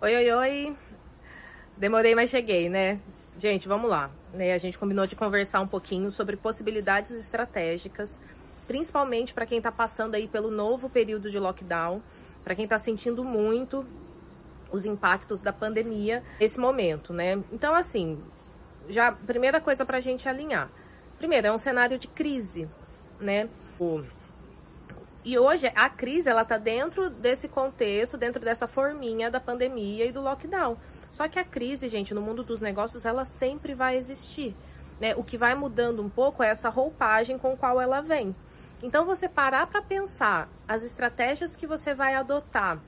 Oi, oi, oi. Demorei, mas cheguei, né? Gente, vamos lá. Né? A gente combinou de conversar um pouquinho sobre possibilidades estratégicas, principalmente para quem está passando aí pelo novo período de lockdown, para quem está sentindo muito os impactos da pandemia nesse momento, né? Então, assim, já primeira coisa para a gente alinhar. Primeiro, é um cenário de crise, né? O e hoje a crise ela tá dentro desse contexto, dentro dessa forminha da pandemia e do lockdown. Só que a crise, gente, no mundo dos negócios, ela sempre vai existir. Né? O que vai mudando um pouco é essa roupagem com qual ela vem. Então, você parar para pensar as estratégias que você vai adotar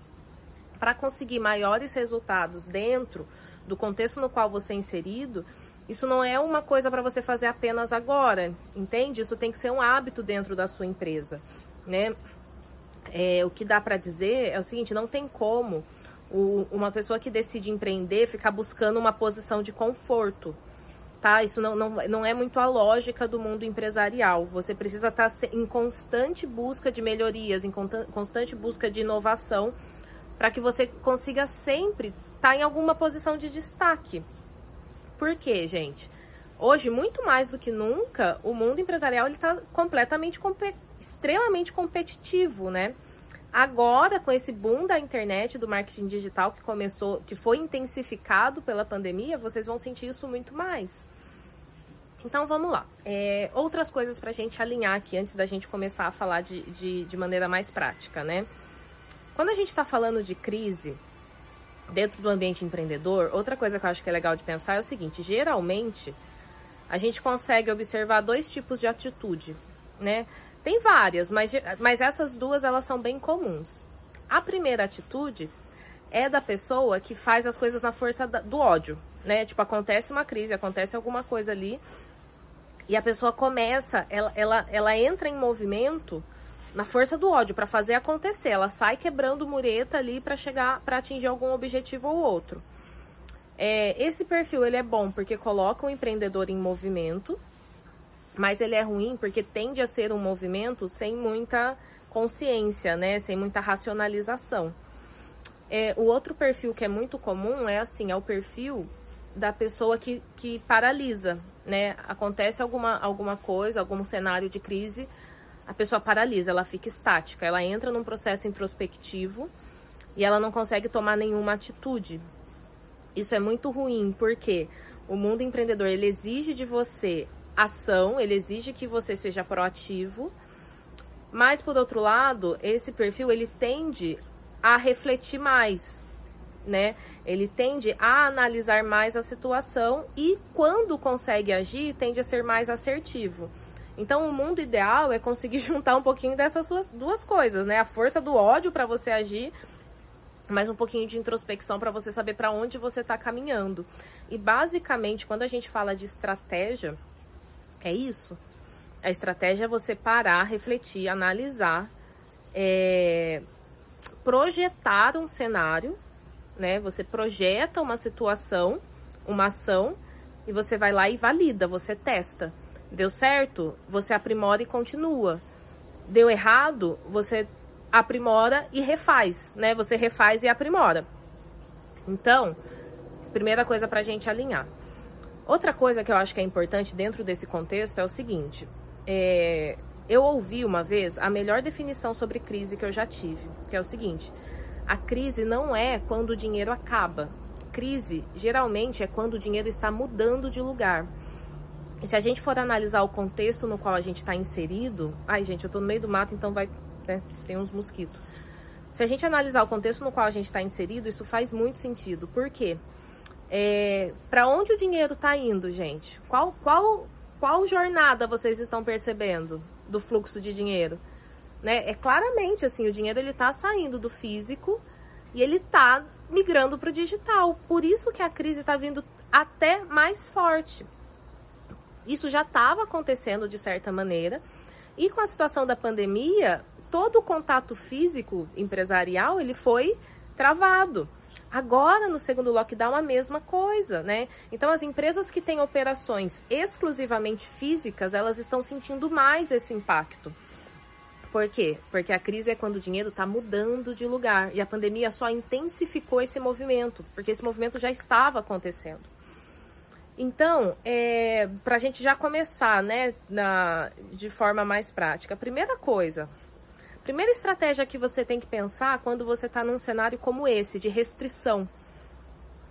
para conseguir maiores resultados dentro do contexto no qual você é inserido, isso não é uma coisa para você fazer apenas agora, entende? Isso tem que ser um hábito dentro da sua empresa né? É, o que dá para dizer é o seguinte: não tem como o, uma pessoa que decide empreender ficar buscando uma posição de conforto. Tá? Isso não, não, não é muito a lógica do mundo empresarial. Você precisa estar tá em constante busca de melhorias, em constante busca de inovação, para que você consiga sempre estar tá em alguma posição de destaque. Por quê, gente? Hoje, muito mais do que nunca, o mundo empresarial está completamente competente extremamente competitivo, né? Agora, com esse boom da internet, do marketing digital que começou, que foi intensificado pela pandemia, vocês vão sentir isso muito mais. Então vamos lá. É, outras coisas para a gente alinhar aqui antes da gente começar a falar de, de, de maneira mais prática, né? Quando a gente está falando de crise dentro do ambiente empreendedor, outra coisa que eu acho que é legal de pensar é o seguinte: geralmente a gente consegue observar dois tipos de atitude, né? Tem várias, mas, mas essas duas elas são bem comuns. A primeira atitude é da pessoa que faz as coisas na força do ódio, né? Tipo, acontece uma crise, acontece alguma coisa ali e a pessoa começa, ela, ela, ela entra em movimento na força do ódio para fazer acontecer. Ela sai quebrando mureta ali para chegar, para atingir algum objetivo ou outro. É, esse perfil ele é bom porque coloca o empreendedor em movimento, mas ele é ruim porque tende a ser um movimento sem muita consciência, né? Sem muita racionalização. É, o outro perfil que é muito comum é assim, é o perfil da pessoa que, que paralisa, né? Acontece alguma, alguma coisa, algum cenário de crise, a pessoa paralisa, ela fica estática, ela entra num processo introspectivo e ela não consegue tomar nenhuma atitude. Isso é muito ruim, porque o mundo empreendedor ele exige de você ação, ele exige que você seja proativo. Mas por outro lado, esse perfil ele tende a refletir mais, né? Ele tende a analisar mais a situação e quando consegue agir, tende a ser mais assertivo. Então, o mundo ideal é conseguir juntar um pouquinho dessas duas coisas, né? A força do ódio para você agir, mas um pouquinho de introspecção para você saber para onde você está caminhando. E basicamente, quando a gente fala de estratégia, é isso. A estratégia é você parar, refletir, analisar, é, projetar um cenário, né? Você projeta uma situação, uma ação, e você vai lá e valida, você testa. Deu certo? Você aprimora e continua. Deu errado? Você aprimora e refaz, né? Você refaz e aprimora. Então, primeira coisa para a gente alinhar. Outra coisa que eu acho que é importante dentro desse contexto é o seguinte: é, eu ouvi uma vez a melhor definição sobre crise que eu já tive, que é o seguinte: a crise não é quando o dinheiro acaba. Crise geralmente é quando o dinheiro está mudando de lugar. E se a gente for analisar o contexto no qual a gente está inserido, ai gente, eu estou no meio do mato, então vai, né, tem uns mosquitos. Se a gente analisar o contexto no qual a gente está inserido, isso faz muito sentido. Por quê? É, para onde o dinheiro está indo, gente? Qual, qual, qual jornada vocês estão percebendo do fluxo de dinheiro? Né? É claramente assim, o dinheiro ele está saindo do físico e ele está migrando para o digital. Por isso que a crise está vindo até mais forte. Isso já estava acontecendo de certa maneira. E com a situação da pandemia, todo o contato físico empresarial ele foi travado. Agora, no segundo lockdown, a mesma coisa, né? Então, as empresas que têm operações exclusivamente físicas, elas estão sentindo mais esse impacto. Por quê? Porque a crise é quando o dinheiro está mudando de lugar e a pandemia só intensificou esse movimento, porque esse movimento já estava acontecendo. Então, é, para a gente já começar, né, na, de forma mais prática, primeira coisa, primeira estratégia que você tem que pensar quando você está num cenário como esse, de restrição,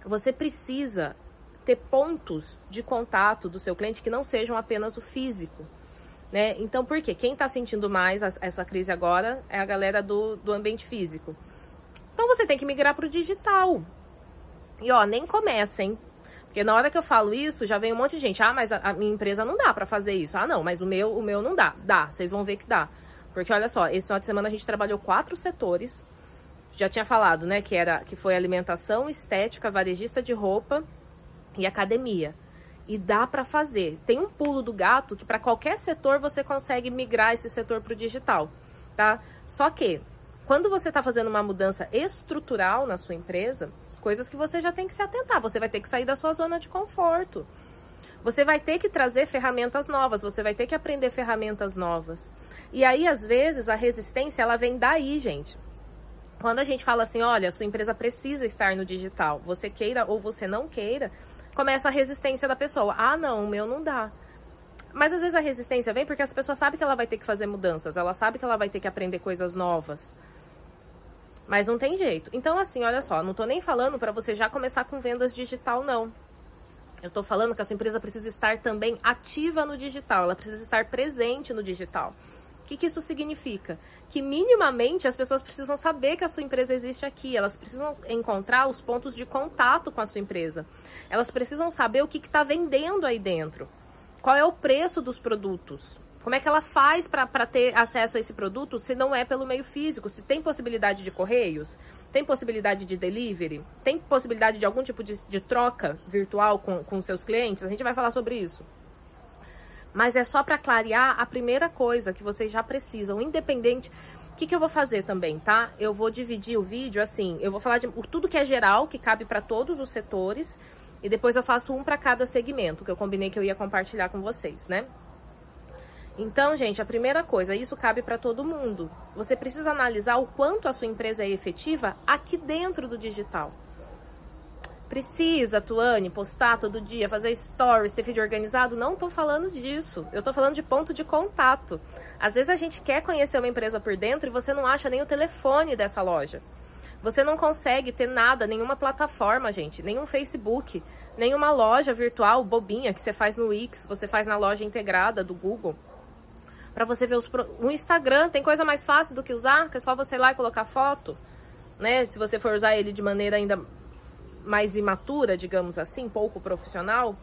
você precisa ter pontos de contato do seu cliente que não sejam apenas o físico. Né? Então, por quê? Quem está sentindo mais essa crise agora é a galera do, do ambiente físico. Então, você tem que migrar para o digital. E, ó, nem comecem. Porque na hora que eu falo isso, já vem um monte de gente. Ah, mas a, a minha empresa não dá para fazer isso. Ah, não, mas o meu, o meu não dá. Dá, vocês vão ver que dá. Porque olha só, esse final de semana a gente trabalhou quatro setores. Já tinha falado, né, que era que foi alimentação, estética, varejista de roupa e academia. E dá para fazer. Tem um pulo do gato que para qualquer setor você consegue migrar esse setor para o digital, tá? Só que quando você está fazendo uma mudança estrutural na sua empresa, coisas que você já tem que se atentar. Você vai ter que sair da sua zona de conforto. Você vai ter que trazer ferramentas novas, você vai ter que aprender ferramentas novas. E aí, às vezes, a resistência ela vem daí, gente. Quando a gente fala assim, olha, sua empresa precisa estar no digital, você queira ou você não queira, começa a resistência da pessoa. Ah, não, o meu não dá. Mas às vezes a resistência vem porque as pessoas sabem que ela vai ter que fazer mudanças, ela sabe que ela vai ter que aprender coisas novas. Mas não tem jeito. Então, assim, olha só, não tô nem falando para você já começar com vendas digital, não. Eu tô falando que a sua empresa precisa estar também ativa no digital, ela precisa estar presente no digital. O que, que isso significa? Que minimamente as pessoas precisam saber que a sua empresa existe aqui, elas precisam encontrar os pontos de contato com a sua empresa. Elas precisam saber o que está vendendo aí dentro. Qual é o preço dos produtos? Como é que ela faz para ter acesso a esse produto se não é pelo meio físico? Se tem possibilidade de correios? Tem possibilidade de delivery? Tem possibilidade de algum tipo de, de troca virtual com, com seus clientes? A gente vai falar sobre isso. Mas é só para clarear a primeira coisa que vocês já precisam, independente. O que, que eu vou fazer também, tá? Eu vou dividir o vídeo assim. Eu vou falar de tudo que é geral, que cabe para todos os setores. E depois eu faço um para cada segmento, que eu combinei que eu ia compartilhar com vocês, né? Então, gente, a primeira coisa, isso cabe para todo mundo. Você precisa analisar o quanto a sua empresa é efetiva aqui dentro do digital. Precisa, Tuane, postar todo dia, fazer stories, ter vídeo organizado? Não estou falando disso. Eu estou falando de ponto de contato. Às vezes a gente quer conhecer uma empresa por dentro e você não acha nem o telefone dessa loja. Você não consegue ter nada, nenhuma plataforma, gente, nenhum Facebook, nenhuma loja virtual bobinha que você faz no Wix, você faz na loja integrada do Google. Para você ver os pro... o Instagram, tem coisa mais fácil do que usar, que é só você ir lá e colocar foto, né? Se você for usar ele de maneira ainda mais imatura, digamos assim, pouco profissional.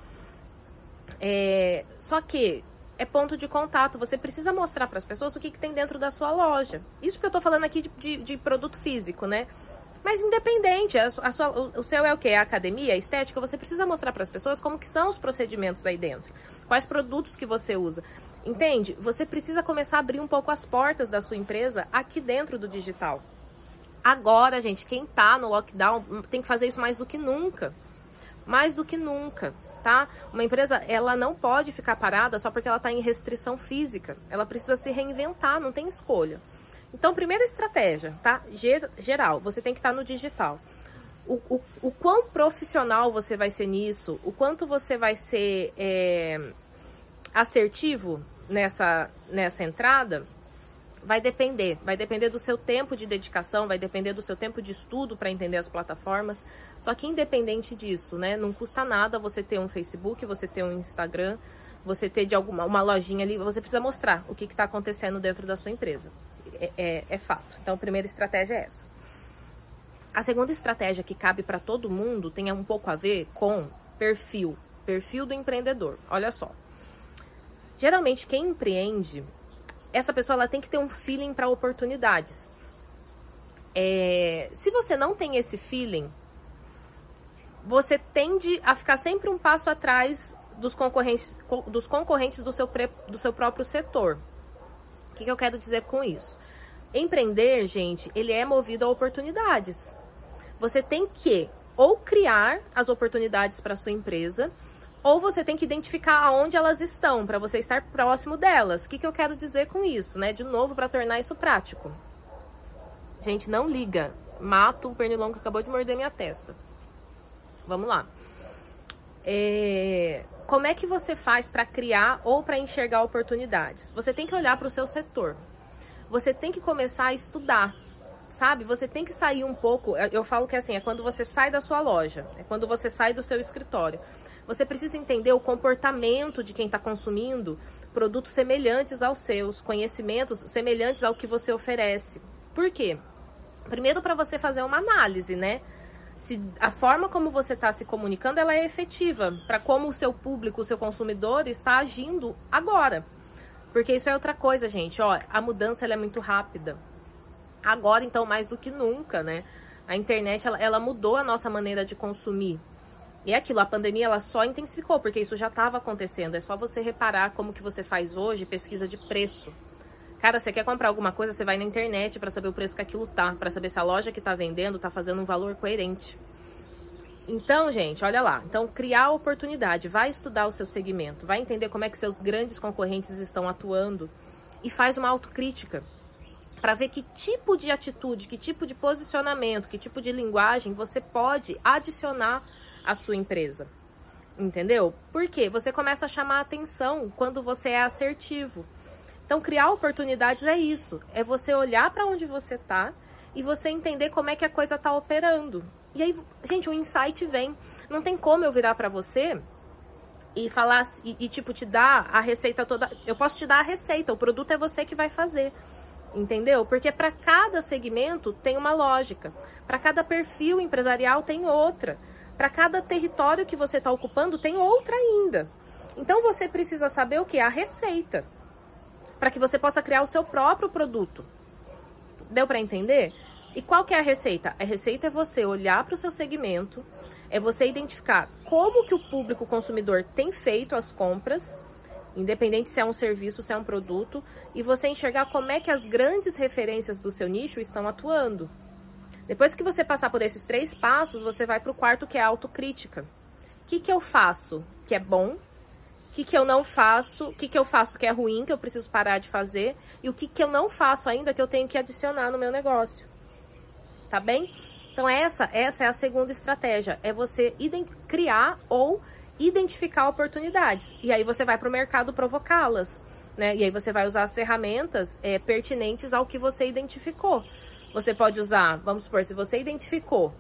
É... Só que é ponto de contato. Você precisa mostrar para as pessoas o que, que, tem dentro da sua loja. Isso que eu estou falando aqui de, de, de, produto físico, né? Mas independente, a, a sua, o, o seu é o que? A academia, a estética, você precisa mostrar para as pessoas como que são os procedimentos aí dentro. Quais produtos que você usa. Entende? Você precisa começar a abrir um pouco as portas da sua empresa aqui dentro do digital. Agora, gente, quem tá no lockdown tem que fazer isso mais do que nunca. Mais do que nunca, tá? Uma empresa, ela não pode ficar parada só porque ela está em restrição física. Ela precisa se reinventar, não tem escolha. Então, primeira estratégia, tá? Geral, você tem que estar no digital. O, o, o quão profissional você vai ser nisso, o quanto você vai ser é, assertivo nessa, nessa entrada, vai depender. Vai depender do seu tempo de dedicação, vai depender do seu tempo de estudo para entender as plataformas. Só que independente disso, né? Não custa nada você ter um Facebook, você ter um Instagram, você ter de alguma uma lojinha ali, você precisa mostrar o que está acontecendo dentro da sua empresa é, é, é fato. Então, a primeira estratégia é essa. A segunda estratégia que cabe para todo mundo tem um pouco a ver com perfil, perfil do empreendedor. Olha só. Geralmente quem empreende, essa pessoa ela tem que ter um feeling para oportunidades. É, se você não tem esse feeling, você tende a ficar sempre um passo atrás dos concorrentes, dos concorrentes do seu, do seu próprio setor. O que, que eu quero dizer com isso? Empreender, gente, ele é movido a oportunidades. Você tem que ou criar as oportunidades para sua empresa, ou você tem que identificar aonde elas estão para você estar próximo delas. O que, que eu quero dizer com isso, né? De novo, para tornar isso prático. Gente, não liga. Mato o pernilongo que acabou de morder minha testa. Vamos lá. É... Como é que você faz para criar ou para enxergar oportunidades? Você tem que olhar para o seu setor. Você tem que começar a estudar sabe? Você tem que sair um pouco. Eu falo que assim, é quando você sai da sua loja, é quando você sai do seu escritório. Você precisa entender o comportamento de quem está consumindo produtos semelhantes aos seus, conhecimentos semelhantes ao que você oferece. Por quê? Primeiro, para você fazer uma análise, né? Se a forma como você está se comunicando ela é efetiva para como o seu público, o seu consumidor está agindo agora. Porque isso é outra coisa, gente. Ó, a mudança é muito rápida. Agora, então, mais do que nunca, né? A internet ela, ela mudou a nossa maneira de consumir. E é aquilo, a pandemia ela só intensificou, porque isso já estava acontecendo. É só você reparar como que você faz hoje pesquisa de preço. Cara, você quer comprar alguma coisa, você vai na internet para saber o preço que aquilo tá, para saber se a loja que tá vendendo tá fazendo um valor coerente. Então, gente, olha lá. Então, criar oportunidade, vai estudar o seu segmento, vai entender como é que seus grandes concorrentes estão atuando e faz uma autocrítica para ver que tipo de atitude, que tipo de posicionamento, que tipo de linguagem você pode adicionar a sua empresa. Entendeu? Porque você começa a chamar atenção quando você é assertivo. Então, criar oportunidades é isso. É você olhar para onde você está e você entender como é que a coisa está operando. E aí, gente, o insight vem. Não tem como eu virar para você e falar e, e, tipo te dar a receita toda. Eu posso te dar a receita, o produto é você que vai fazer. Entendeu? Porque para cada segmento tem uma lógica. Para cada perfil empresarial tem outra. Para cada território que você está ocupando, tem outra ainda. Então você precisa saber o que? A receita. Para que você possa criar o seu próprio produto. Deu para entender? E qual que é a receita? A receita é você olhar para o seu segmento, é você identificar como que o público consumidor tem feito as compras, independente se é um serviço, se é um produto, e você enxergar como é que as grandes referências do seu nicho estão atuando. Depois que você passar por esses três passos, você vai para o quarto, que é a autocrítica. O que, que eu faço que é bom? O que, que eu não faço? O que, que eu faço que é ruim, que eu preciso parar de fazer? E o que, que eu não faço ainda que eu tenho que adicionar no meu negócio? Tá bem? Então, essa, essa é a segunda estratégia. É você criar ou identificar oportunidades. E aí você vai para o mercado provocá-las. Né? E aí você vai usar as ferramentas é, pertinentes ao que você identificou. Você pode usar, vamos supor, se você identificou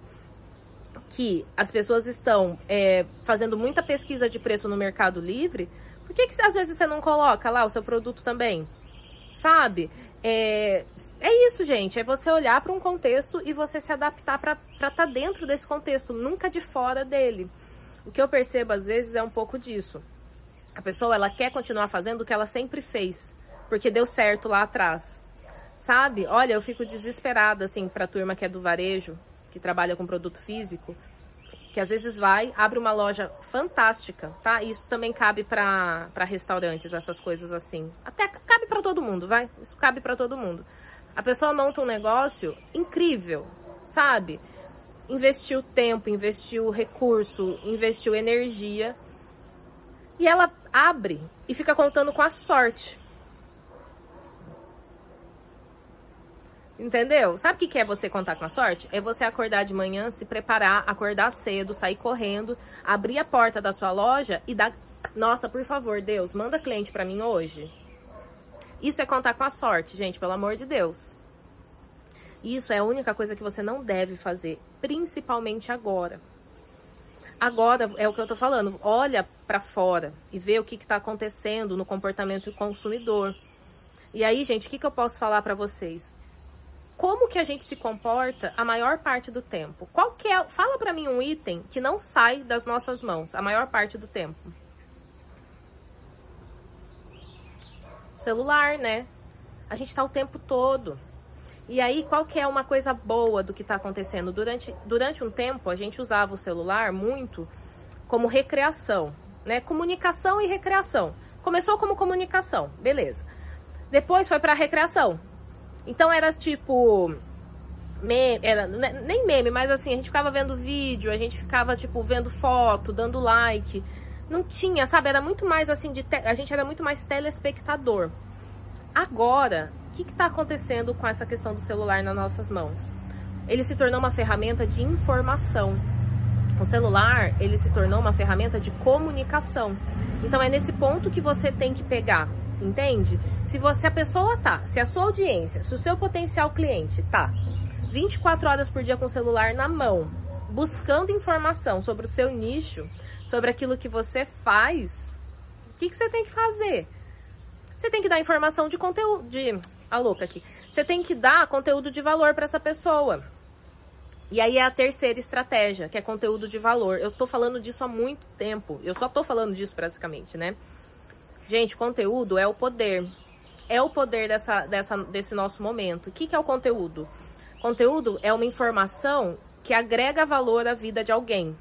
que as pessoas estão é, fazendo muita pesquisa de preço no Mercado Livre, por que, que às vezes você não coloca lá o seu produto também? Sabe? É, é isso, gente. É você olhar para um contexto e você se adaptar para estar tá dentro desse contexto, nunca de fora dele. O que eu percebo às vezes é um pouco disso. A pessoa ela quer continuar fazendo o que ela sempre fez, porque deu certo lá atrás. Sabe? Olha, eu fico desesperada, assim, pra turma que é do varejo, que trabalha com produto físico, que às vezes vai, abre uma loja fantástica, tá? Isso também cabe para restaurantes, essas coisas assim. Até cabe para todo mundo, vai? Isso cabe para todo mundo. A pessoa monta um negócio incrível, sabe? Investiu tempo, investiu recurso, investiu energia. E ela abre e fica contando com a sorte. Entendeu? Sabe o que é você contar com a sorte? É você acordar de manhã, se preparar, acordar cedo, sair correndo, abrir a porta da sua loja e dar. Nossa, por favor, Deus, manda cliente para mim hoje. Isso é contar com a sorte, gente, pelo amor de Deus. Isso é a única coisa que você não deve fazer, principalmente agora. Agora é o que eu tô falando. Olha para fora e vê o que está acontecendo no comportamento do consumidor. E aí, gente, o que, que eu posso falar para vocês? Como que a gente se comporta a maior parte do tempo? Qual que é? Fala para mim um item que não sai das nossas mãos a maior parte do tempo. Celular, né? A gente tá o tempo todo. E aí, qual que é uma coisa boa do que está acontecendo? Durante, durante um tempo, a gente usava o celular muito como recreação, né? Comunicação e recreação. Começou como comunicação, beleza. Depois foi para recreação. Então era tipo. Meme, era, né, nem meme, mas assim, a gente ficava vendo vídeo, a gente ficava, tipo, vendo foto, dando like, Não tinha, sabe? Era muito mais assim, de te... a gente era muito mais telespectador. Agora, o que está acontecendo com essa questão do celular nas nossas mãos? Ele se tornou uma ferramenta de informação. O celular, ele se tornou uma ferramenta de comunicação. Então é nesse ponto que você tem que pegar, entende? Se você a pessoa tá, se a sua audiência, se o seu potencial cliente tá 24 horas por dia com o celular na mão, buscando informação sobre o seu nicho, sobre aquilo que você faz, o que, que você tem que fazer? Você tem que dar informação de conteúdo, de a louca aqui. Você tem que dar conteúdo de valor para essa pessoa. E aí é a terceira estratégia, que é conteúdo de valor. Eu tô falando disso há muito tempo. Eu só tô falando disso basicamente, né? Gente, conteúdo é o poder. É o poder dessa, dessa, desse nosso momento. O que, que é o conteúdo? Conteúdo é uma informação que agrega valor à vida de alguém.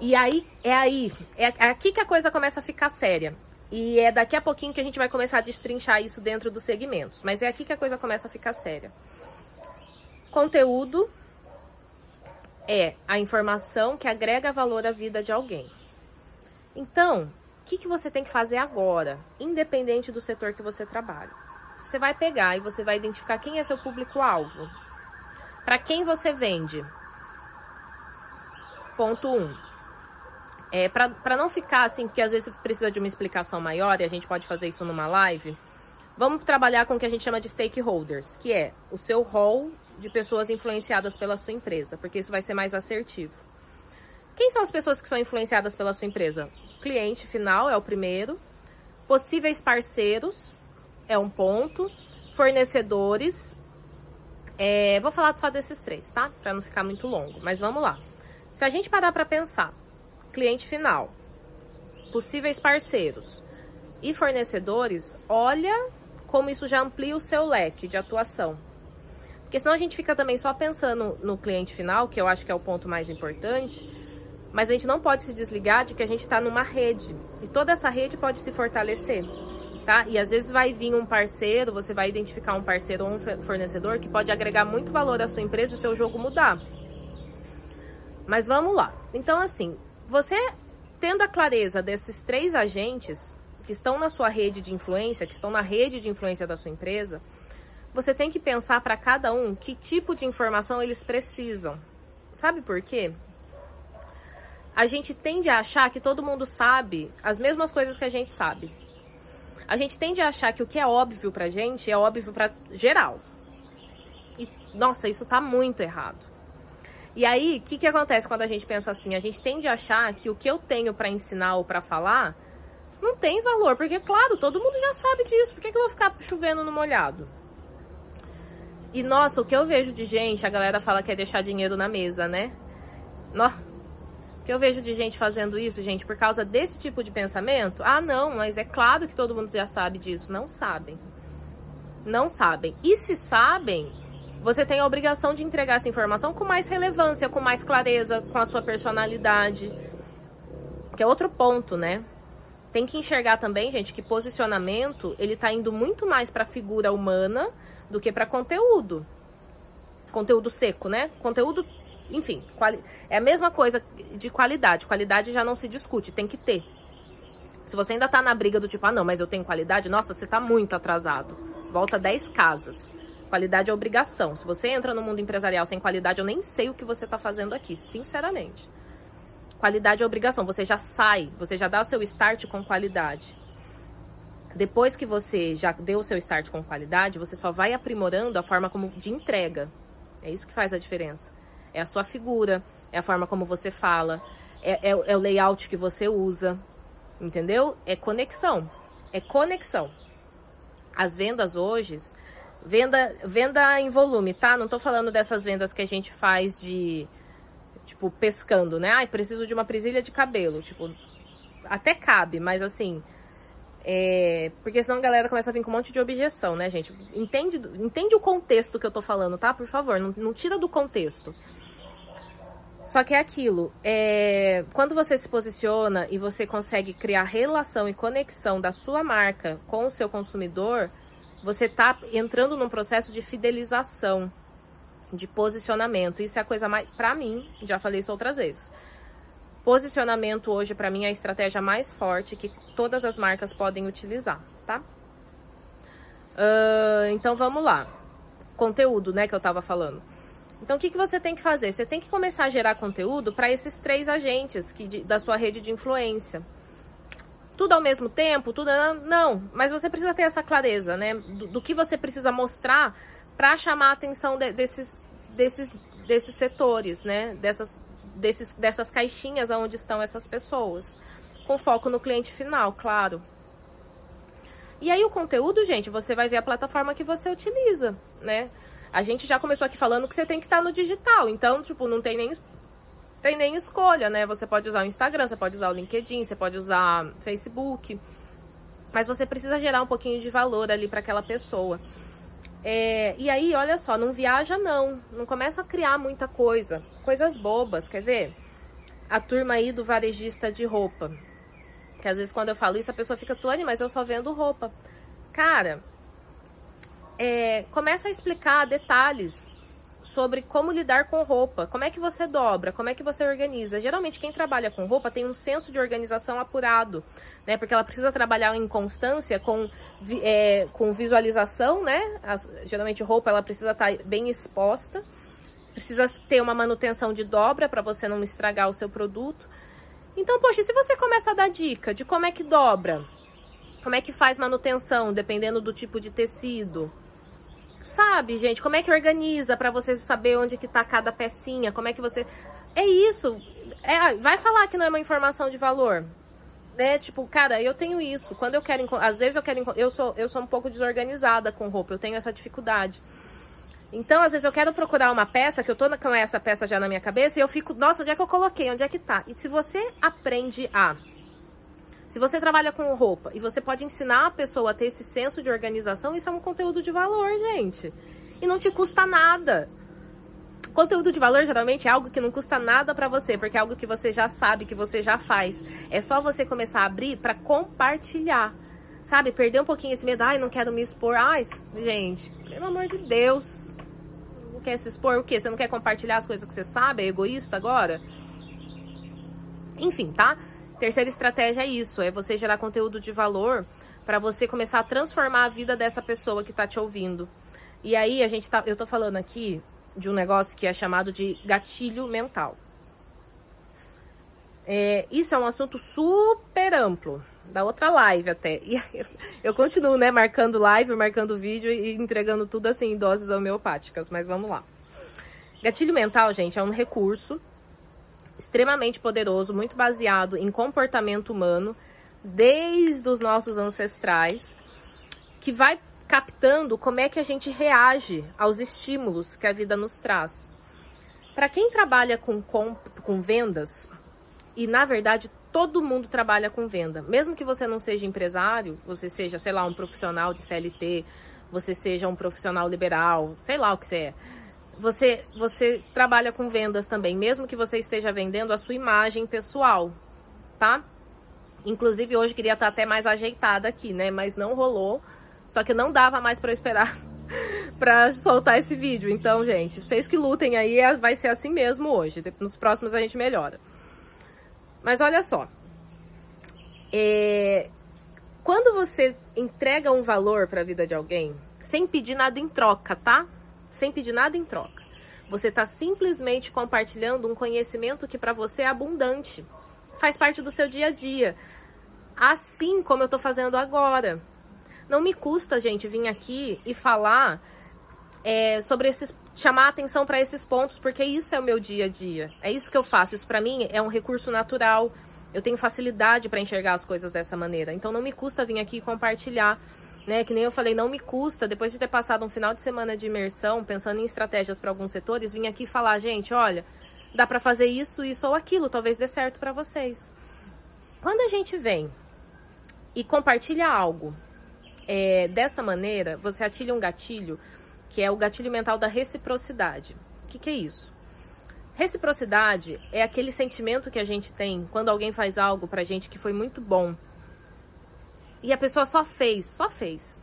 E aí, é aí, é aqui que a coisa começa a ficar séria. E é daqui a pouquinho que a gente vai começar a destrinchar isso dentro dos segmentos. Mas é aqui que a coisa começa a ficar séria. Conteúdo é a informação que agrega valor à vida de alguém. Então, o que, que você tem que fazer agora, independente do setor que você trabalha? Você vai pegar e você vai identificar quem é seu público-alvo. Para quem você vende? Ponto 1. Um. É, para não ficar assim, porque às vezes precisa de uma explicação maior e a gente pode fazer isso numa live, vamos trabalhar com o que a gente chama de stakeholders, que é o seu rol de pessoas influenciadas pela sua empresa, porque isso vai ser mais assertivo. Quem são as pessoas que são influenciadas pela sua empresa? Cliente final é o primeiro, possíveis parceiros é um ponto, fornecedores. É, vou falar só desses três, tá? Para não ficar muito longo, mas vamos lá. Se a gente parar para pensar, cliente final, possíveis parceiros e fornecedores, olha como isso já amplia o seu leque de atuação. Porque senão a gente fica também só pensando no cliente final, que eu acho que é o ponto mais importante, mas a gente não pode se desligar de que a gente está numa rede. E toda essa rede pode se fortalecer, tá? E às vezes vai vir um parceiro, você vai identificar um parceiro ou um fornecedor que pode agregar muito valor à sua empresa e o seu jogo mudar. Mas vamos lá. Então, assim, você tendo a clareza desses três agentes que estão na sua rede de influência, que estão na rede de influência da sua empresa, você tem que pensar para cada um que tipo de informação eles precisam. Sabe por quê? A gente tende a achar que todo mundo sabe as mesmas coisas que a gente sabe. A gente tende a achar que o que é óbvio pra gente é óbvio para geral. E nossa, isso tá muito errado. E aí, o que, que acontece quando a gente pensa assim? A gente tende a achar que o que eu tenho para ensinar ou para falar não tem valor, porque, claro, todo mundo já sabe disso. Por que, que eu vou ficar chovendo no molhado? E nossa, o que eu vejo de gente, a galera fala que é deixar dinheiro na mesa, né? No... Que eu vejo de gente fazendo isso, gente, por causa desse tipo de pensamento? Ah, não, mas é claro que todo mundo já sabe disso. Não sabem. Não sabem. E se sabem, você tem a obrigação de entregar essa informação com mais relevância, com mais clareza, com a sua personalidade. Que é outro ponto, né? Tem que enxergar também, gente, que posicionamento, ele tá indo muito mais para figura humana do que para conteúdo. Conteúdo seco, né? Conteúdo, enfim, quali... é a mesma coisa de qualidade. Qualidade já não se discute, tem que ter. Se você ainda tá na briga do tipo, ah, não, mas eu tenho qualidade, nossa, você tá muito atrasado. Volta 10 casas. Qualidade é obrigação. Se você entra no mundo empresarial sem qualidade, eu nem sei o que você tá fazendo aqui, sinceramente. Qualidade é obrigação. Você já sai, você já dá o seu start com qualidade. Depois que você já deu o seu start com qualidade, você só vai aprimorando a forma como de entrega. É isso que faz a diferença. É a sua figura, é a forma como você fala, é, é, é o layout que você usa, entendeu? É conexão. É conexão. As vendas hoje, venda, venda em volume, tá? Não tô falando dessas vendas que a gente faz de, tipo, pescando, né? Ai, preciso de uma presilha de cabelo. Tipo, até cabe, mas assim, é, porque senão a galera começa a vir com um monte de objeção, né, gente? Entende, entende o contexto que eu tô falando, tá? Por favor, não, não tira do contexto. Só que é aquilo, é, quando você se posiciona e você consegue criar relação e conexão da sua marca com o seu consumidor, você tá entrando num processo de fidelização, de posicionamento. Isso é a coisa mais, pra mim, já falei isso outras vezes Posicionamento hoje, para mim, é a estratégia mais forte que todas as marcas podem utilizar, tá? Uh, então, vamos lá. Conteúdo, né, que eu tava falando. Então, o que, que você tem que fazer? Você tem que começar a gerar conteúdo para esses três agentes que, de, da sua rede de influência. Tudo ao mesmo tempo, tudo não, mas você precisa ter essa clareza, né? Do, do que você precisa mostrar para chamar a atenção de, desses, desses, desses setores, né? Dessas, desses, dessas caixinhas onde estão essas pessoas. Com foco no cliente final, claro. E aí o conteúdo, gente, você vai ver a plataforma que você utiliza, né? A gente já começou aqui falando que você tem que estar no digital, então, tipo, não tem nem tem nem escolha, né? Você pode usar o Instagram, você pode usar o LinkedIn, você pode usar Facebook, mas você precisa gerar um pouquinho de valor ali para aquela pessoa. É, e aí, olha só, não viaja não, não começa a criar muita coisa, coisas bobas, quer ver? A turma aí do varejista de roupa, que às vezes quando eu falo isso a pessoa fica, Tuane, mas eu só vendo roupa. Cara, é, começa a explicar detalhes sobre como lidar com roupa, como é que você dobra, como é que você organiza. Geralmente quem trabalha com roupa tem um senso de organização apurado, né? Porque ela precisa trabalhar em constância com, é, com visualização, né? As, geralmente roupa ela precisa estar tá bem exposta, precisa ter uma manutenção de dobra para você não estragar o seu produto. Então, poxa, se você começa a dar dica de como é que dobra, como é que faz manutenção, dependendo do tipo de tecido, sabe, gente, como é que organiza para você saber onde que tá cada pecinha, como é que você... É isso, é, vai falar que não é uma informação de valor, né? Tipo, cara, eu tenho isso. Quando eu quero, às vezes eu quero, eu sou, eu sou um pouco desorganizada com roupa. Eu tenho essa dificuldade. Então, às vezes eu quero procurar uma peça, que eu tô com essa peça já na minha cabeça, e eu fico, nossa, onde é que eu coloquei? Onde é que tá? E se você aprende a. Se você trabalha com roupa e você pode ensinar a pessoa a ter esse senso de organização, isso é um conteúdo de valor, gente. E não te custa nada. Conteúdo de valor geralmente é algo que não custa nada para você, porque é algo que você já sabe, que você já faz. É só você começar a abrir para compartilhar. Sabe? Perder um pouquinho esse medo. Ai, não quero me expor. Ai, gente, pelo amor de Deus não quer se expor, o quê? Você não quer compartilhar as coisas que você sabe? É egoísta agora? Enfim, tá? Terceira estratégia é isso, é você gerar conteúdo de valor para você começar a transformar a vida dessa pessoa que tá te ouvindo. E aí a gente tá, eu tô falando aqui de um negócio que é chamado de gatilho mental. É, isso é um assunto super amplo, da outra live até. E eu continuo, né, marcando live, marcando vídeo e entregando tudo assim em doses homeopáticas, mas vamos lá. Gatilho mental, gente, é um recurso extremamente poderoso, muito baseado em comportamento humano, desde os nossos ancestrais, que vai captando como é que a gente reage aos estímulos que a vida nos traz. Para quem trabalha com, com, com vendas, e na verdade todo mundo trabalha com venda. Mesmo que você não seja empresário, você seja, sei lá, um profissional de CLT, você seja um profissional liberal, sei lá o que você é. Você, você trabalha com vendas também, mesmo que você esteja vendendo a sua imagem pessoal, tá? Inclusive hoje queria estar até mais ajeitada aqui, né? Mas não rolou. Só que não dava mais para esperar para soltar esse vídeo. Então, gente, vocês que lutem aí, é, vai ser assim mesmo hoje. Nos próximos a gente melhora. Mas olha só. É... Quando você entrega um valor para a vida de alguém, sem pedir nada em troca, tá? Sem pedir nada em troca. Você está simplesmente compartilhando um conhecimento que para você é abundante. Faz parte do seu dia a dia. Assim como eu estou fazendo agora. Não me custa, gente, vir aqui e falar é, sobre esses chamar atenção para esses pontos, porque isso é o meu dia a dia. É isso que eu faço. Isso para mim é um recurso natural. Eu tenho facilidade para enxergar as coisas dessa maneira. Então não me custa vir aqui e compartilhar, né? Que nem eu falei, não me custa depois de ter passado um final de semana de imersão, pensando em estratégias para alguns setores, vir aqui falar, gente, olha, dá para fazer isso, isso ou aquilo, talvez dê certo para vocês. Quando a gente vem e compartilha algo é, dessa maneira, você atilha um gatilho que é o gatilho mental da reciprocidade. O que, que é isso? Reciprocidade é aquele sentimento que a gente tem quando alguém faz algo pra gente que foi muito bom. E a pessoa só fez, só fez.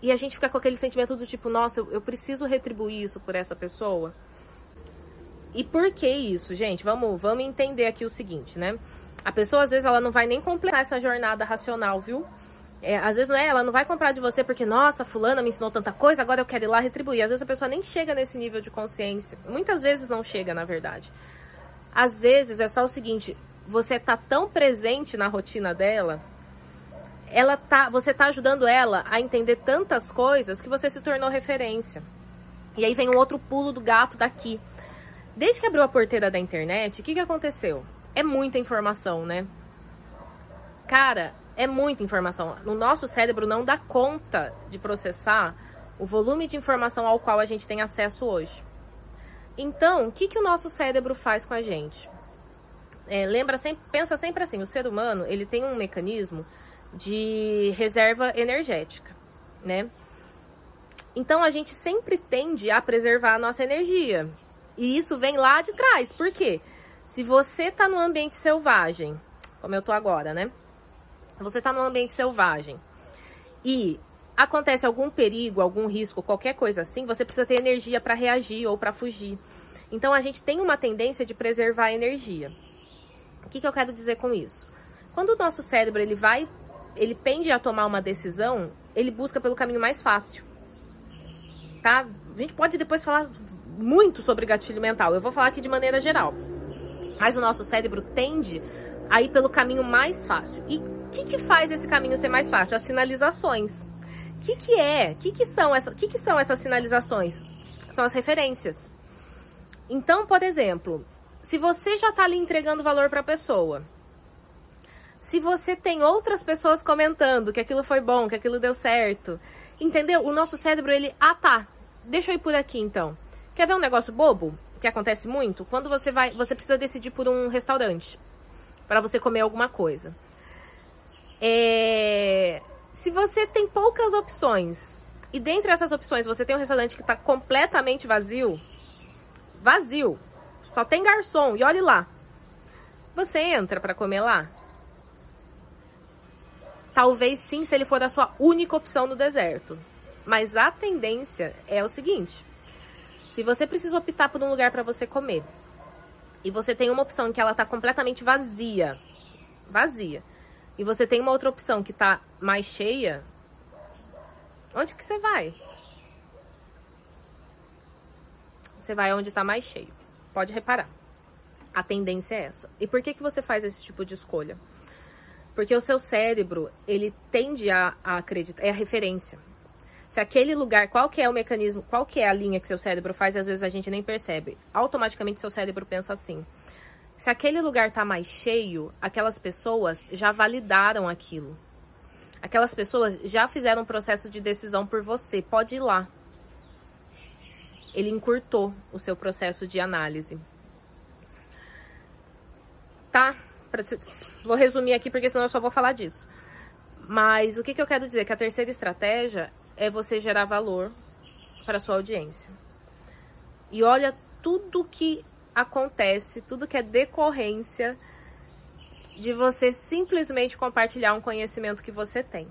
E a gente fica com aquele sentimento do tipo, nossa, eu, eu preciso retribuir isso por essa pessoa. E por que isso, gente? Vamos, vamos entender aqui o seguinte, né? A pessoa, às vezes, ela não vai nem completar essa jornada racional, viu? É, às vezes, né, ela não vai comprar de você porque, nossa, fulana me ensinou tanta coisa, agora eu quero ir lá retribuir. Às vezes a pessoa nem chega nesse nível de consciência. Muitas vezes não chega, na verdade. Às vezes é só o seguinte, você tá tão presente na rotina dela, ela tá, você tá ajudando ela a entender tantas coisas que você se tornou referência. E aí vem um outro pulo do gato daqui. Desde que abriu a porteira da internet, o que, que aconteceu? É muita informação, né? Cara, é muita informação. O nosso cérebro não dá conta de processar o volume de informação ao qual a gente tem acesso hoje. Então, o que, que o nosso cérebro faz com a gente? É, lembra sempre, pensa sempre assim, o ser humano ele tem um mecanismo de reserva energética, né? Então a gente sempre tende a preservar a nossa energia. E isso vem lá de trás. Por quê? Se você tá num ambiente selvagem, como eu tô agora, né? Você tá num ambiente selvagem e acontece algum perigo, algum risco, qualquer coisa assim, você precisa ter energia para reagir ou para fugir. Então a gente tem uma tendência de preservar a energia. O que, que eu quero dizer com isso? Quando o nosso cérebro ele vai, ele pende a tomar uma decisão, ele busca pelo caminho mais fácil. Tá? A gente pode depois falar muito sobre gatilho mental. Eu vou falar aqui de maneira geral. Mas o nosso cérebro tende a ir pelo caminho mais fácil. E o que, que faz esse caminho ser mais fácil? As sinalizações. O que, que é? O que, que, são que, que são essas sinalizações? São as referências. Então, por exemplo, se você já está ali entregando valor para a pessoa, se você tem outras pessoas comentando que aquilo foi bom, que aquilo deu certo, entendeu? O nosso cérebro, ele, ah tá, deixa eu ir por aqui então. Quer ver um negócio bobo que acontece muito? Quando você vai, você precisa decidir por um restaurante para você comer alguma coisa. É, se você tem poucas opções e dentre essas opções você tem um restaurante que está completamente vazio, vazio, só tem garçom e olhe lá. Você entra para comer lá? Talvez sim, se ele for a sua única opção no deserto. Mas a tendência é o seguinte: se você precisa optar por um lugar para você comer e você tem uma opção que ela está completamente vazia, vazia, e você tem uma outra opção que está mais cheia, onde que você vai? Você vai onde está mais cheio. Pode reparar. A tendência é essa. E por que, que você faz esse tipo de escolha? Porque o seu cérebro, ele tende a, a acreditar, é a referência. Se aquele lugar, qual que é o mecanismo, qual que é a linha que seu cérebro faz, às vezes a gente nem percebe. Automaticamente seu cérebro pensa assim: se aquele lugar tá mais cheio, aquelas pessoas já validaram aquilo. Aquelas pessoas já fizeram um processo de decisão por você. Pode ir lá. Ele encurtou o seu processo de análise. Tá? Vou resumir aqui porque senão eu só vou falar disso. Mas o que, que eu quero dizer? Que a terceira estratégia é você gerar valor para sua audiência. E olha tudo que acontece, tudo que é decorrência de você simplesmente compartilhar um conhecimento que você tem.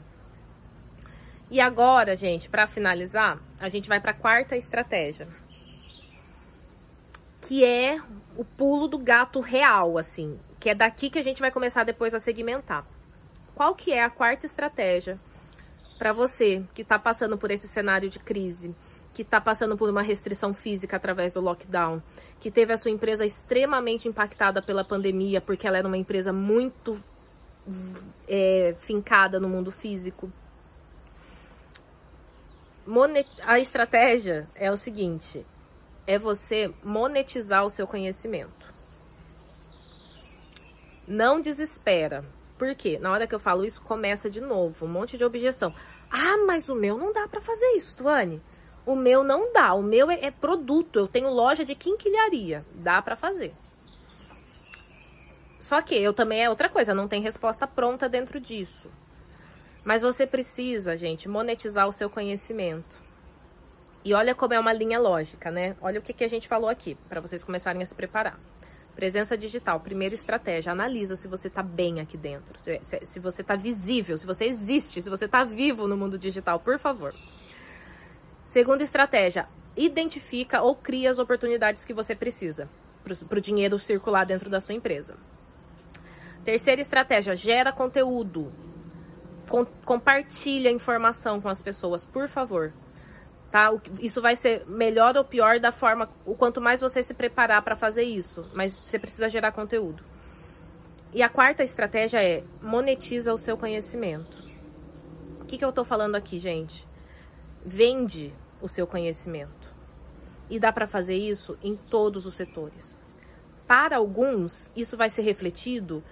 E agora, gente, para finalizar, a gente vai para a quarta estratégia, que é o pulo do gato real, assim, que é daqui que a gente vai começar depois a segmentar. Qual que é a quarta estratégia para você que está passando por esse cenário de crise? que está passando por uma restrição física através do lockdown, que teve a sua empresa extremamente impactada pela pandemia, porque ela era uma empresa muito é, fincada no mundo físico. A estratégia é o seguinte: é você monetizar o seu conhecimento. Não desespera. Por quê? Na hora que eu falo isso, começa de novo um monte de objeção. Ah, mas o meu não dá para fazer isso, Tuane. O meu não dá. O meu é, é produto. Eu tenho loja de quinquilharia. Dá para fazer. Só que eu também é outra coisa. Não tem resposta pronta dentro disso. Mas você precisa, gente, monetizar o seu conhecimento. E olha como é uma linha lógica, né? Olha o que, que a gente falou aqui, para vocês começarem a se preparar. Presença digital, primeira estratégia, analisa se você está bem aqui dentro, se, se, se você está visível, se você existe, se você está vivo no mundo digital, por favor. Segunda estratégia, identifica ou cria as oportunidades que você precisa. para o dinheiro circular dentro da sua empresa. Terceira estratégia, gera conteúdo. Com, compartilha informação com as pessoas, por favor. Tá? Isso vai ser melhor ou pior da forma, o quanto mais você se preparar para fazer isso, mas você precisa gerar conteúdo. E a quarta estratégia é monetiza o seu conhecimento. O que, que eu estou falando aqui, gente? Vende o seu conhecimento. E dá para fazer isso em todos os setores. Para alguns, isso vai ser refletido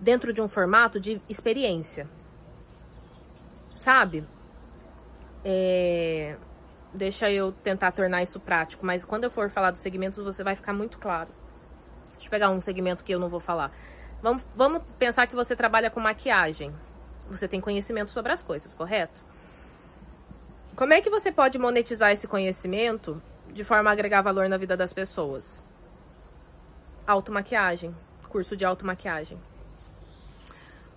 dentro de um formato de experiência. Sabe? É... Deixa eu tentar tornar isso prático, mas quando eu for falar dos segmentos, você vai ficar muito claro. Deixa eu pegar um segmento que eu não vou falar. Vamos, vamos pensar que você trabalha com maquiagem. Você tem conhecimento sobre as coisas, correto? Como é que você pode monetizar esse conhecimento de forma a agregar valor na vida das pessoas? Automaquiagem, curso de automaquiagem.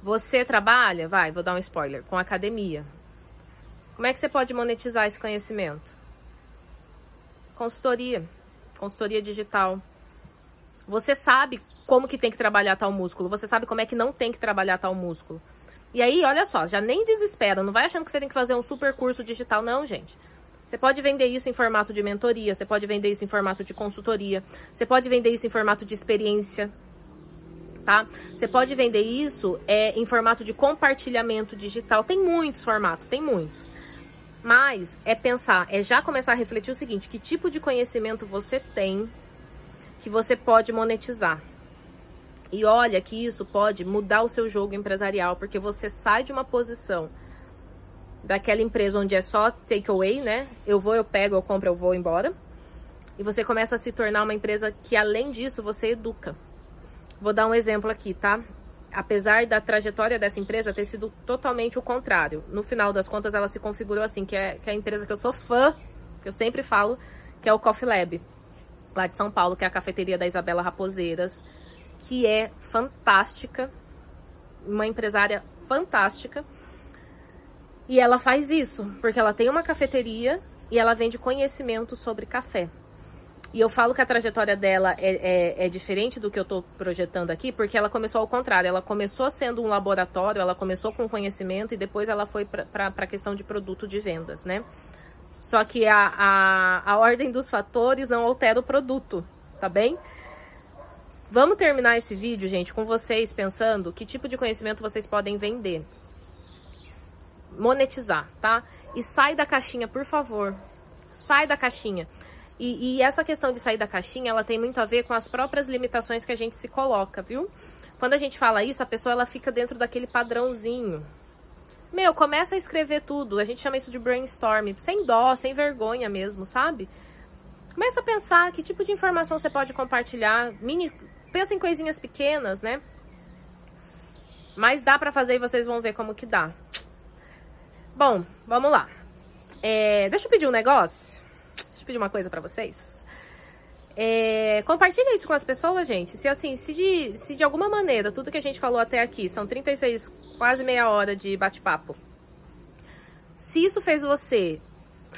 Você trabalha, vai, vou dar um spoiler, com academia. Como é que você pode monetizar esse conhecimento? Consultoria, consultoria digital. Você sabe como que tem que trabalhar tal músculo, você sabe como é que não tem que trabalhar tal músculo. E aí, olha só, já nem desespera, não vai achando que você tem que fazer um super curso digital, não, gente. Você pode vender isso em formato de mentoria, você pode vender isso em formato de consultoria, você pode vender isso em formato de experiência, tá? Você pode vender isso é, em formato de compartilhamento digital. Tem muitos formatos, tem muitos. Mas é pensar, é já começar a refletir o seguinte: que tipo de conhecimento você tem que você pode monetizar? E olha que isso pode mudar o seu jogo empresarial, porque você sai de uma posição daquela empresa onde é só takeaway, né? Eu vou, eu pego, eu compro, eu vou embora. E você começa a se tornar uma empresa que, além disso, você educa. Vou dar um exemplo aqui, tá? Apesar da trajetória dessa empresa ter sido totalmente o contrário. No final das contas, ela se configurou assim, que é, que é a empresa que eu sou fã, que eu sempre falo, que é o Coffee Lab, lá de São Paulo, que é a cafeteria da Isabela Raposeiras, que é fantástica, uma empresária fantástica. E ela faz isso, porque ela tem uma cafeteria e ela vende conhecimento sobre café. E eu falo que a trajetória dela é, é, é diferente do que eu estou projetando aqui, porque ela começou ao contrário. Ela começou sendo um laboratório, ela começou com conhecimento e depois ela foi para a questão de produto de vendas, né? Só que a, a, a ordem dos fatores não altera o produto, tá bem? Vamos terminar esse vídeo, gente, com vocês pensando que tipo de conhecimento vocês podem vender. Monetizar, tá? E sai da caixinha, por favor. Sai da caixinha. E, e, essa questão de sair da caixinha, ela tem muito a ver com as próprias limitações que a gente se coloca, viu? Quando a gente fala isso, a pessoa ela fica dentro daquele padrãozinho. Meu, começa a escrever tudo. A gente chama isso de brainstorm, sem dó, sem vergonha mesmo, sabe? Começa a pensar que tipo de informação você pode compartilhar. Mini, pensa em coisinhas pequenas, né? Mas dá pra fazer e vocês vão ver como que dá. Bom, vamos lá. É, deixa eu pedir um negócio. Pedir uma coisa para vocês. É, compartilha isso com as pessoas, gente. Se assim, se de, se de alguma maneira tudo que a gente falou até aqui, são 36, quase meia hora de bate-papo. Se isso fez você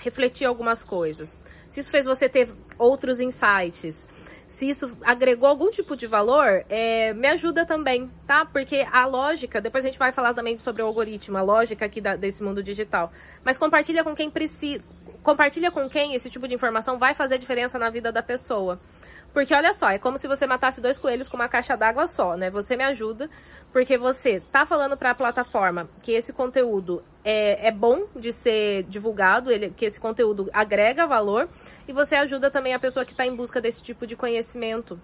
refletir algumas coisas, se isso fez você ter outros insights, se isso agregou algum tipo de valor, é, me ajuda também, tá? Porque a lógica, depois a gente vai falar também sobre o algoritmo, a lógica aqui da, desse mundo digital. Mas compartilha com quem precisa, compartilha com quem esse tipo de informação vai fazer diferença na vida da pessoa. Porque olha só, é como se você matasse dois coelhos com uma caixa d'água só, né? Você me ajuda, porque você tá falando para a plataforma que esse conteúdo é, é bom de ser divulgado, ele, que esse conteúdo agrega valor, e você ajuda também a pessoa que está em busca desse tipo de conhecimento.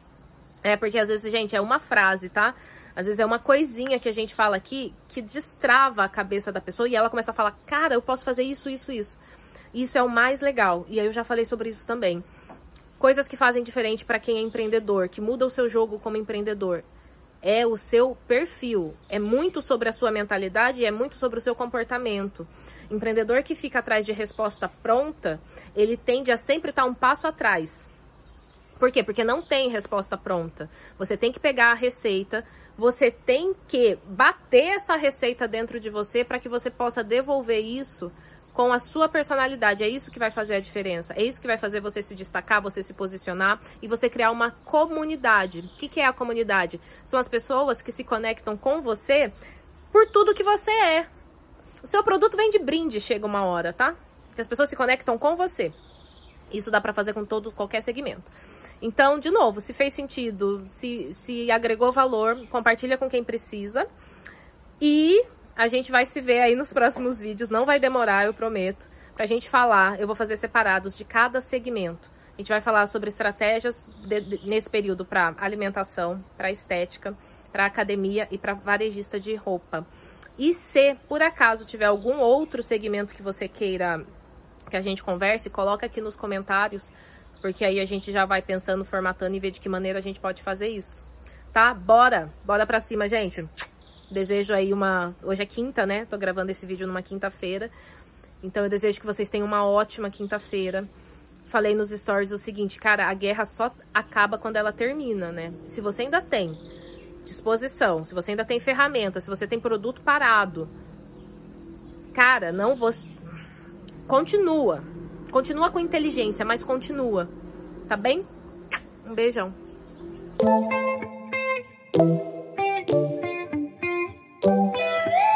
É, porque às vezes, gente, é uma frase, tá? Às vezes é uma coisinha que a gente fala aqui que destrava a cabeça da pessoa e ela começa a falar, cara, eu posso fazer isso, isso, isso. Isso é o mais legal. E aí eu já falei sobre isso também. Coisas que fazem diferente para quem é empreendedor, que muda o seu jogo como empreendedor. É o seu perfil. É muito sobre a sua mentalidade e é muito sobre o seu comportamento. Empreendedor que fica atrás de resposta pronta, ele tende a sempre estar um passo atrás. Por quê? Porque não tem resposta pronta. Você tem que pegar a receita, você tem que bater essa receita dentro de você para que você possa devolver isso com a sua personalidade. É isso que vai fazer a diferença. É isso que vai fazer você se destacar, você se posicionar e você criar uma comunidade. O que, que é a comunidade? São as pessoas que se conectam com você por tudo que você é. O seu produto vem de brinde, chega uma hora, tá? Que as pessoas se conectam com você. Isso dá para fazer com todo qualquer segmento. Então, de novo, se fez sentido, se, se agregou valor, compartilha com quem precisa. E a gente vai se ver aí nos próximos vídeos, não vai demorar, eu prometo, pra gente falar. Eu vou fazer separados de cada segmento. A gente vai falar sobre estratégias de, de, nesse período para alimentação, para estética, para academia e para varejista de roupa. E se por acaso tiver algum outro segmento que você queira que a gente converse, coloca aqui nos comentários, porque aí a gente já vai pensando, formatando e ver de que maneira a gente pode fazer isso. Tá? Bora! Bora pra cima, gente! Desejo aí uma. Hoje é quinta, né? Tô gravando esse vídeo numa quinta-feira. Então eu desejo que vocês tenham uma ótima quinta-feira. Falei nos stories o seguinte, cara, a guerra só acaba quando ela termina, né? Se você ainda tem disposição, se você ainda tem ferramenta, se você tem produto parado, cara, não você continua. Continua com inteligência, mas continua. Tá bem? Um beijão.